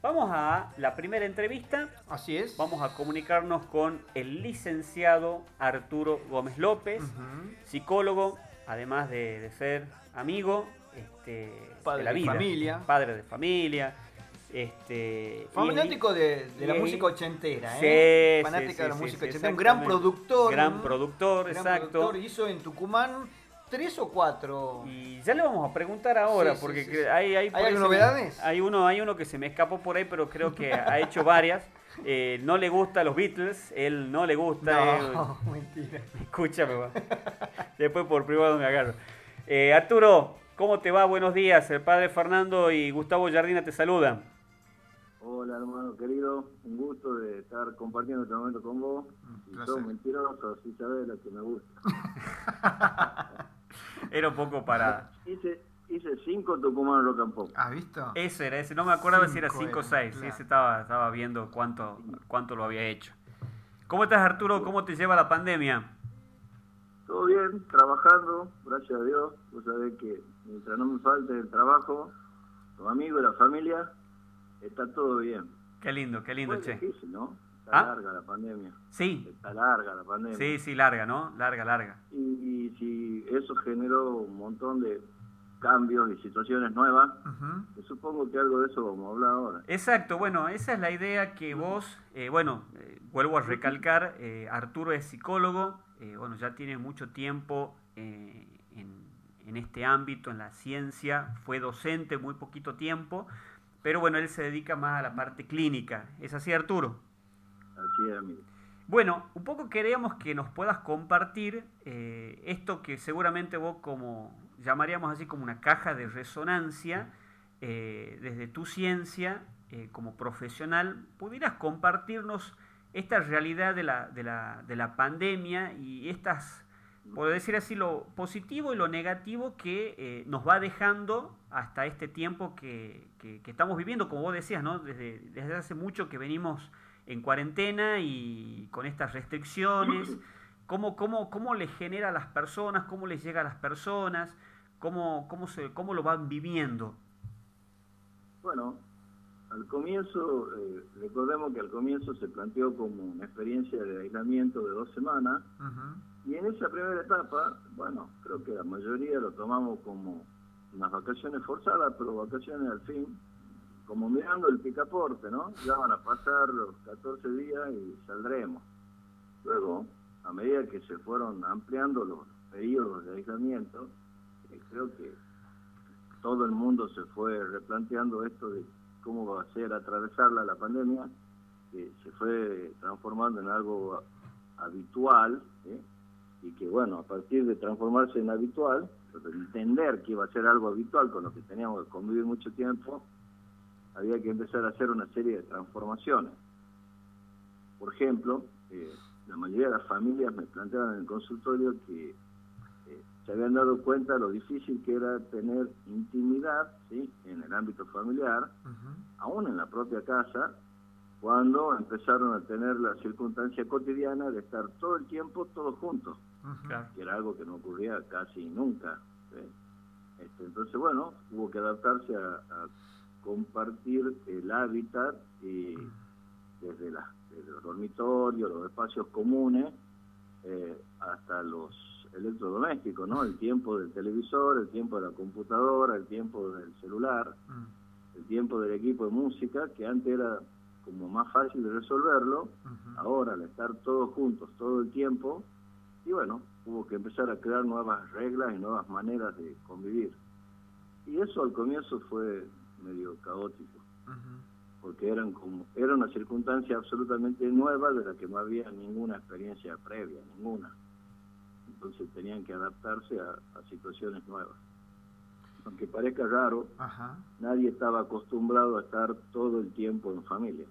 Vamos a la primera entrevista. Así es. Vamos a comunicarnos con el licenciado Arturo Gómez López, psicólogo, además de, ser amigo, este, padre de la vida, familia. padre de familia. Este, Fanático de, la música ochentera, ¿eh? Sí, Fanática de la música ochentera. Un gran productor. Gran productor, exacto. Hizo en Tucumán tres o cuatro. Y ya le vamos a preguntar ahora, porque hay, hay, ¿Hay novedades? hay uno, hay uno que se me escapó por ahí, pero creo que ha hecho varias. Eh, no le gusta los Beatles, él no le gusta. No, mentira. Escúchame, va. Después por privado me agarro. Eh, Arturo, ¿cómo te va? Buenos días. El padre Fernando y Gustavo Jardina te saludan. Hola hermano querido, un gusto de estar compartiendo este momento con vos. Si sos mentiroso, si sabes lo que me gusta. Era un poco para... Hice, hice cinco Tucumán Rock and Pop. ¿Has visto? Ese era, ese. No me acordaba si era cinco o seis. Sí, ese estaba, estaba viendo cuánto, cuánto lo había hecho. ¿Cómo estás Arturo? ¿Cómo te lleva la pandemia? Todo bien, trabajando, gracias a Dios. Vos sabés que mientras no me falte el trabajo, los amigos y la familia, está todo bien. Qué lindo, qué lindo, che. Difícil, ¿no? Está ¿Ah? larga la pandemia. Sí. Está larga la pandemia. Sí, sí, larga, ¿no? Larga, larga. Y, si eso generó un montón de cambios y situaciones nuevas, supongo que algo de eso vamos a hablar ahora. Exacto, bueno, esa es la idea que vos, eh, bueno, eh, vuelvo a recalcar, eh, Arturo es psicólogo, bueno, ya tiene mucho tiempo en, en este ámbito, en la ciencia, fue docente muy poquito tiempo, pero bueno, él se dedica más a la parte clínica. ¿Es así, Arturo? Así es, amigo. Bueno, un poco queríamos que nos puedas compartir eh, esto que seguramente vos como llamaríamos así como una caja de resonancia eh, desde tu ciencia eh, como profesional, pudieras compartirnos esta realidad de la, de la, de la pandemia y estas, por decir así, lo positivo y lo negativo que nos va dejando hasta este tiempo que, que, que, estamos viviendo, como vos decías, ¿no? desde, desde hace mucho que venimos en cuarentena y con estas restricciones, cómo, cómo, cómo le genera a las personas, cómo les llega a las personas, cómo, cómo, se, cómo lo van viviendo. Bueno, al comienzo, eh, recordemos que al comienzo se planteó como una experiencia de aislamiento de dos semanas, y en esa primera etapa, bueno, creo que la mayoría lo tomamos como unas vacaciones forzadas, pero vacaciones al fin, como mirando el picaporte, ¿no? Ya van a pasar los 14 días y saldremos. Luego, a medida que se fueron ampliando los periodos de aislamiento, eh, creo que todo el mundo se fue replanteando esto de cómo va a ser atravesarla la pandemia, que se fue transformando en algo habitual, ¿eh? y que bueno, a partir de transformarse en habitual, de entender que iba a ser algo habitual con lo que teníamos que convivir mucho tiempo, había que empezar a hacer una serie de transformaciones. Por ejemplo, eh, la mayoría de las familias me planteaban en el consultorio que eh, se habían dado cuenta de lo difícil que era tener intimidad ¿sí? en el ámbito familiar, aún en la propia casa, cuando empezaron a tener la circunstancia cotidiana de estar todo el tiempo todos juntos, que era algo que no ocurría casi nunca. Este, entonces, bueno, hubo que adaptarse a compartir el hábitat y desde, la, los dormitorios, los espacios comunes, eh, hasta los electrodomésticos, ¿no? El tiempo del televisor, el tiempo de la computadora, el tiempo del celular, el tiempo del equipo de música, que antes era como más fácil de resolverlo, ahora al estar todos juntos todo el tiempo, y bueno, hubo que empezar a crear nuevas reglas y nuevas maneras de convivir. Y eso al comienzo fue medio caótico, porque eran como era una circunstancia absolutamente nueva de la que no había ninguna experiencia previa, ninguna. Entonces tenían que adaptarse a, situaciones nuevas. Aunque parezca raro, nadie estaba acostumbrado a estar todo el tiempo en familia.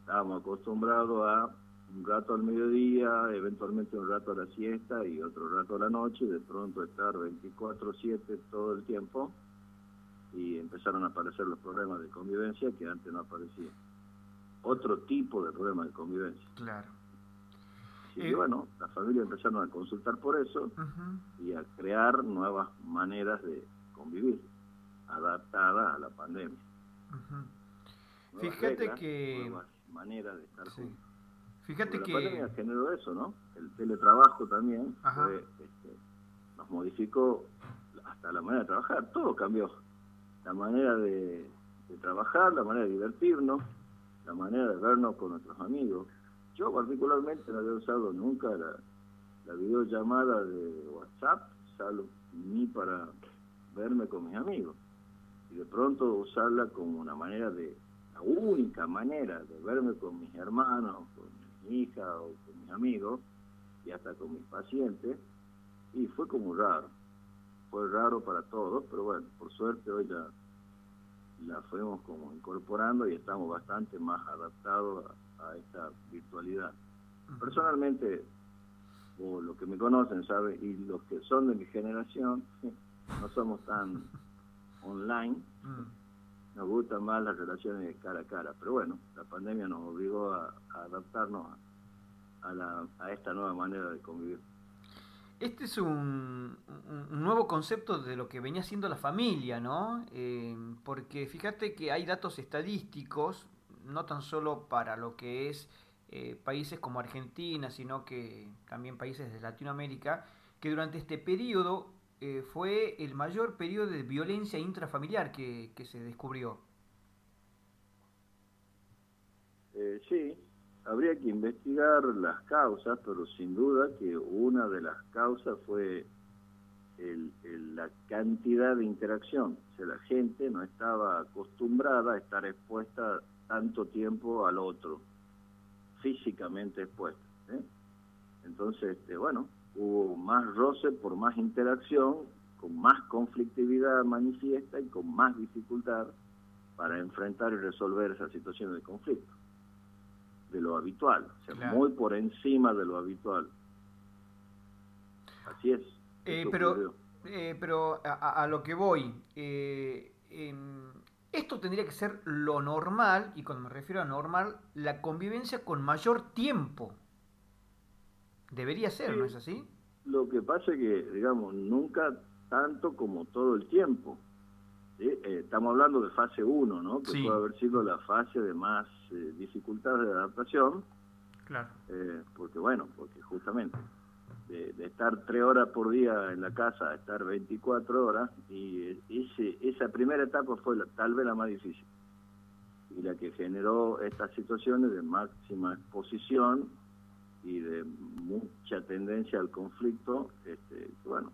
Estábamos acostumbrados a un rato al mediodía, eventualmente un rato a la siesta y otro rato a la noche, y de pronto estar 24/7 todo el tiempo y empezaron a aparecer los problemas de convivencia que antes no aparecían. Otro tipo de problemas de convivencia. Claro. Y eh, bueno, las familias empezaron a consultar por eso y a crear nuevas maneras de convivir, adaptadas a la pandemia. fíjate que nuevas maneras de estar juntos. Fíjate que la pandemia generó eso, ¿no? El teletrabajo también este, nos modificó hasta la manera de trabajar, todo cambió. La manera de, trabajar, la manera de divertirnos, la manera de vernos con nuestros amigos. Yo particularmente no había usado nunca la, la videollamada de WhatsApp, salvo ni para verme con mis amigos. Y de pronto usarla como una manera de, la única manera de verme con mis hermanos, con mi hija o con mis amigos, y hasta con mis pacientes, y fue como raro. Fue raro para todos, pero bueno, por suerte hoy ya la fuimos como incorporando y estamos bastante más adaptados a, a esta virtualidad. Personalmente, o los que me conocen, ¿sabe? Y los que son de mi generación, no somos tan online. Mm. Nos gustan más las relaciones de cara a cara. Pero bueno, la pandemia nos obligó a, adaptarnos a, la, a esta nueva manera de convivir. Este es un, nuevo concepto de lo que venía siendo la familia, ¿no? Eh, porque fíjate que hay datos estadísticos, no tan solo para lo que es eh, países como Argentina, sino que también países de Latinoamérica, que durante este periodo eh, fue el mayor periodo de violencia intrafamiliar que, se descubrió. Sí, habría que investigar las causas, pero sin duda que una de las causas fue la cantidad de interacción. O sea, la gente no estaba acostumbrada a estar expuesta tanto tiempo al otro físicamente expuesta. ¿eh? Entonces, este, bueno, hubo más roce por más interacción, con más conflictividad manifiesta y con más dificultad para enfrentar y resolver esa situación de conflicto, de lo habitual, o sea, muy por encima de lo habitual. Así es. Eh, pero eh, pero a, lo que voy, eh, esto tendría que ser lo normal, y cuando me refiero a normal, la convivencia con mayor tiempo. Debería ser, ¿no es así? Lo que pasa es que, digamos, nunca tanto como todo el tiempo. Eh, estamos hablando de fase 1, ¿no? Que puede haber sido la fase de más eh, dificultades de adaptación. Claro. Eh, porque, bueno, porque justamente de, estar tres horas por día en la casa a estar 24 horas, y ese, esa primera etapa fue tal vez la más difícil, y la que generó estas situaciones de máxima exposición y de mucha tendencia al conflicto, este, bueno,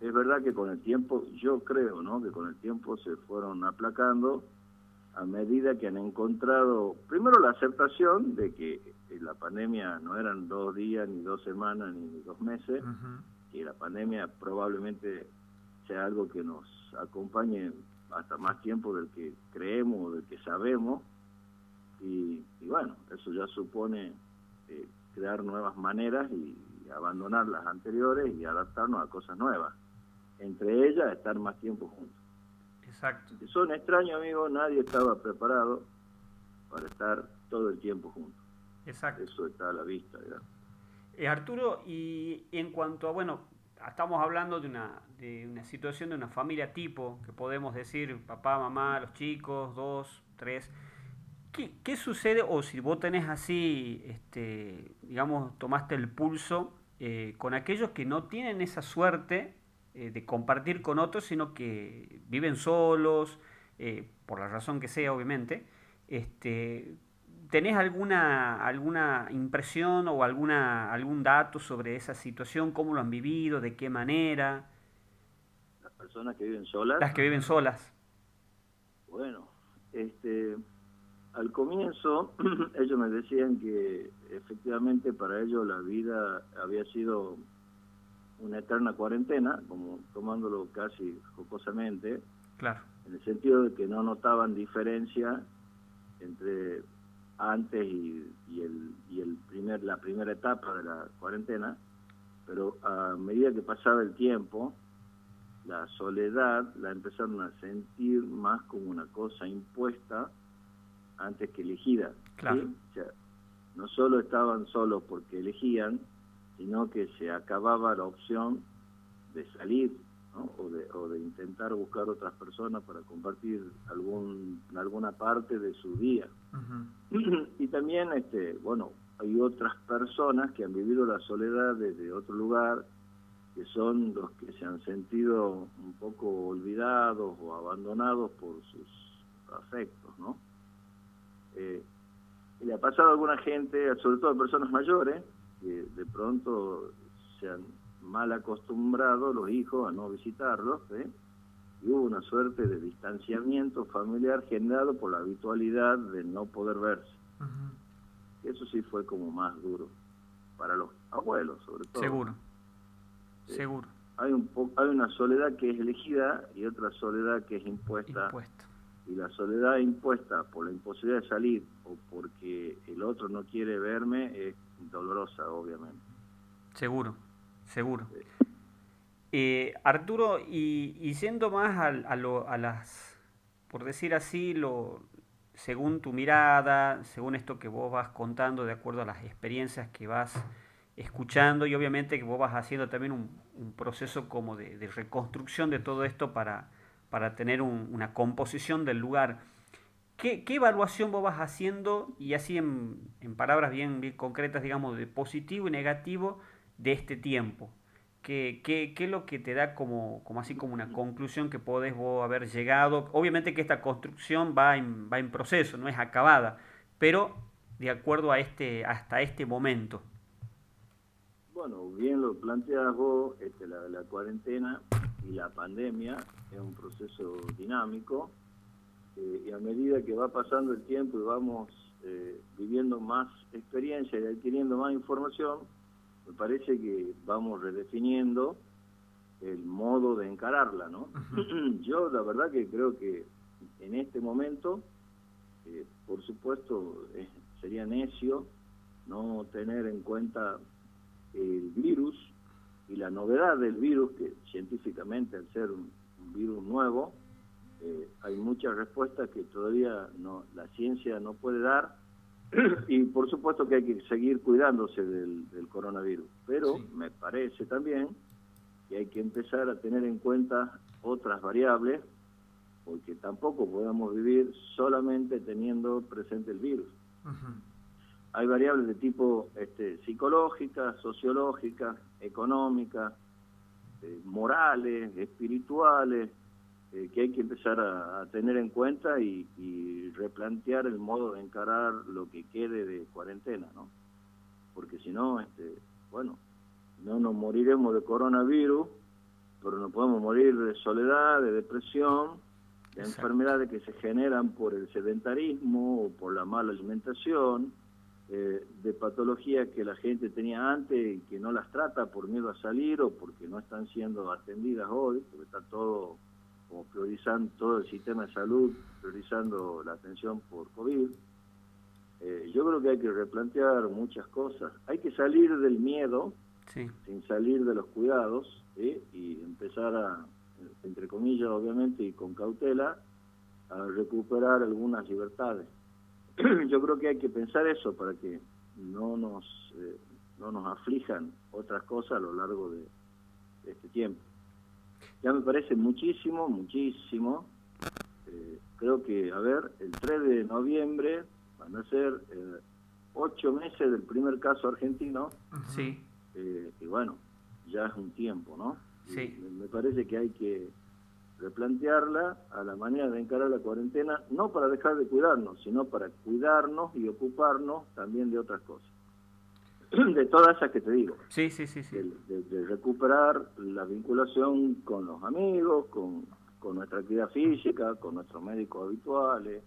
es verdad que con el tiempo, yo creo, ¿no? Que con el tiempo se fueron aplacando a medida que han encontrado, primero la aceptación de que la pandemia no eran dos días, ni dos semanas, ni dos meses, y la pandemia probablemente sea algo que nos acompañe hasta más tiempo del que creemos o del que sabemos, y, bueno, eso ya supone eh, crear nuevas maneras y, abandonar las anteriores y adaptarnos a cosas nuevas, entre ellas estar más tiempo juntos. Exacto. Son extraños, amigos, nadie estaba preparado para estar todo el tiempo juntos. Exacto. Eso está a la vista, eh, Arturo, y en cuanto a, bueno, estamos hablando de una, de una situación de una familia tipo, que podemos decir papá, mamá, los chicos, dos, tres. ¿Qué, qué sucede, o si vos tenés así, este, digamos, tomaste el pulso eh, con aquellos que no tienen esa suerte eh, de compartir con otros, sino que viven solos, por la razón que sea, obviamente, este, ¿Tenés alguna, alguna impresión o alguna, algún dato sobre esa situación? ¿Cómo lo han vivido? ¿De qué manera? Las personas que viven solas. Las que viven solas. Bueno, este, al comienzo ellos me decían que efectivamente para ellos la vida había sido una eterna cuarentena, como tomándolo casi jocosamente. Claro. En el sentido de que no notaban diferencia entre antes y, el, y el primer, la primera etapa de la cuarentena, pero a medida que pasaba el tiempo, la soledad la empezaron a sentir más como una cosa impuesta antes que elegida. no solo estaban solos porque elegían, sino que se acababa la opción de salir o, de, o de intentar buscar otras personas para compartir algún, alguna parte de su día. y también, este, bueno, hay otras personas que han vivido la soledad desde otro lugar, que son los que se han sentido un poco olvidados o abandonados por sus afectos, ¿no? Eh, y le ha pasado a alguna gente, sobre todo a personas mayores, que de pronto se han mal acostumbrado los hijos a no visitarlos, ¿eh? y hubo una suerte de distanciamiento familiar generado por la habitualidad de no poder verse. Eso sí fue como más duro para los abuelos, sobre todo. Seguro, seguro. Hay, un hay una soledad que es elegida y otra soledad que es impuesta. Impuesta. Y la soledad impuesta por la imposibilidad de salir o porque el otro no quiere verme es dolorosa, obviamente. Seguro, seguro. Eh, Arturo, y, y yendo más a, a, lo, a las, por decir así, lo, según tu mirada, según esto que vos vas contando, de acuerdo a las experiencias que vas escuchando y obviamente que vos vas haciendo también un, proceso como de, reconstrucción de todo esto para, para tener una composición del lugar. ¿Qué, evaluación vos vas haciendo y así en, en palabras bien, bien concretas, digamos, de positivo y negativo de este tiempo? ¿Qué, qué, qué es lo que te da como, como así como una conclusión que podés vos haber llegado? Obviamente que esta construcción va en, va en proceso, no es acabada, pero de acuerdo a este, hasta este momento. Bueno, bien lo planteas vos, este, la, la cuarentena y la pandemia es un proceso dinámico eh, y a medida que va pasando el tiempo y vamos eh, viviendo más experiencia y adquiriendo más información, me parece que vamos redefiniendo el modo de encararla, ¿no? Yo la verdad que creo que en este momento, eh, por supuesto, eh, sería necio no tener en cuenta el virus y la novedad del virus, que científicamente al ser un, virus nuevo, eh, hay muchas respuestas que todavía no, la ciencia no puede dar. Y por supuesto que hay que seguir cuidándose del, coronavirus, pero me parece también que hay que empezar a tener en cuenta otras variables, porque tampoco podemos vivir solamente teniendo presente el virus. Hay variables de tipo este, psicológica, sociológica, económica, eh, morales, espirituales, eh, que hay que empezar a, tener en cuenta y, replantear el modo de encarar lo que quede de cuarentena, ¿no? Porque si no, este, bueno, no nos moriremos de coronavirus, pero nos podemos morir de soledad, de depresión, de enfermedades que se generan por el sedentarismo o por la mala alimentación, eh, de patologías que la gente tenía antes y que no las trata por miedo a salir o porque no están siendo atendidas hoy, porque está todo como priorizando todo el sistema de salud, priorizando la atención por COVID. Eh, yo creo que hay que replantear muchas cosas. Hay que salir del miedo, sin salir de los cuidados, y empezar a, entre comillas, obviamente, y con cautela, a recuperar algunas libertades. yo creo que hay que pensar eso para que no nos, eh, no nos aflijan otras cosas a lo largo de este tiempo ya me parece muchísimo, muchísimo. Eh, creo que, a ver, el 3 de noviembre van a ser eh, ocho meses del primer caso argentino. Sí. Eh, y bueno, ya es un tiempo, ¿no? Sí. me parece que hay que replantearla a la manera de encarar la cuarentena, no para dejar de cuidarnos, sino para cuidarnos y ocuparnos también de otras cosas. de todas esas que te digo. Sí, sí, sí. sí. De, recuperar la vinculación con los amigos, con, con nuestra actividad física, con nuestros médicos habituales,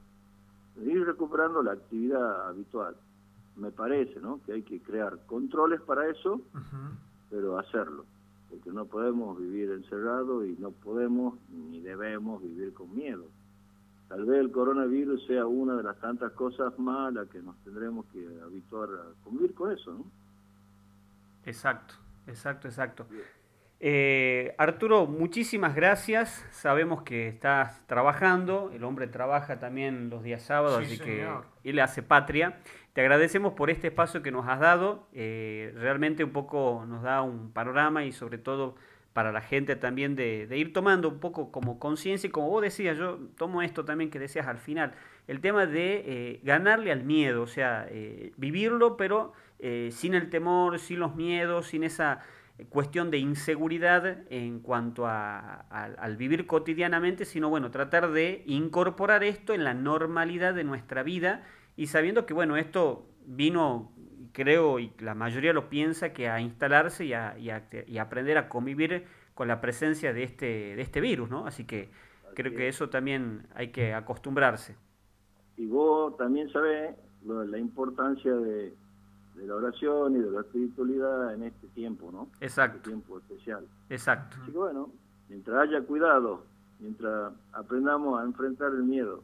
ir recuperando la actividad habitual. Me parece, ¿no? Que hay que crear controles para eso, pero hacerlo. Porque no podemos vivir encerrados y no podemos ni debemos vivir con miedo. Tal vez el coronavirus sea una de las tantas cosas malas que nos tendremos que habituar a convivir con eso, ¿no? Exacto, exacto, exacto. Eh, Arturo, muchísimas gracias. Sabemos que estás trabajando, el hombre trabaja también los días sábados, así que él hace patria. Te agradecemos por este espacio que nos has dado. Eh, realmente un poco nos da un panorama y sobre todo para la gente también de, ir tomando un poco como conciencia y como vos decías, yo tomo esto también que decías al final, el tema de eh, ganarle al miedo, o sea, vivirlo pero sin el temor, sin los miedos, sin esa cuestión de inseguridad en cuanto a, al vivir cotidianamente, sino bueno, tratar de incorporar esto en la normalidad de nuestra vida y sabiendo que bueno, esto vino creo, y la mayoría lo piensa, que a instalarse y a, y aprender a convivir con la presencia de este, de este virus, ¿no? Así que creo que eso también hay que acostumbrarse. Y vos también sabés la importancia de, la oración y de la espiritualidad en este tiempo, ¿no? Exacto. Este tiempo especial. Exacto. Así que bueno, mientras haya cuidado, mientras aprendamos a enfrentar el miedo,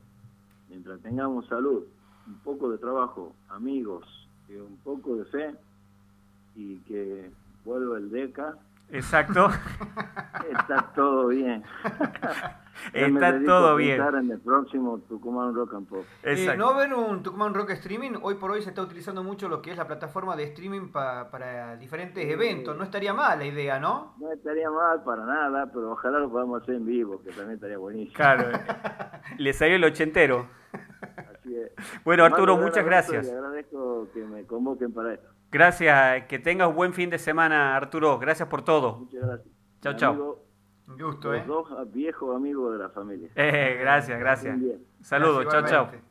mientras tengamos salud, un poco de trabajo, amigos, un poco de fe y que vuelva el DECA. Exacto. Está todo bien. Está todo bien. en el próximo Tucumán Rock and Pop. Eh, ¿No ven un Tucumán Rock Streaming? Hoy por hoy se está utilizando mucho lo que es la plataforma de streaming para diferentes eventos. No estaría mal la idea, ¿no? No estaría mal para nada, pero ojalá lo podamos hacer en vivo, que también estaría buenísimo. Claro. Le salió el ochentero. Bueno, Arturo, muchas gracias. Le agradezco que me convoquen para esto. Gracias, que tengas un buen fin de semana, Arturo. Gracias por todo. Muchas gracias. Chao, chao. Un gusto, ¿eh? dos viejos amigos de la familia. Eh, gracias, gracias. Saludos, chao, chao.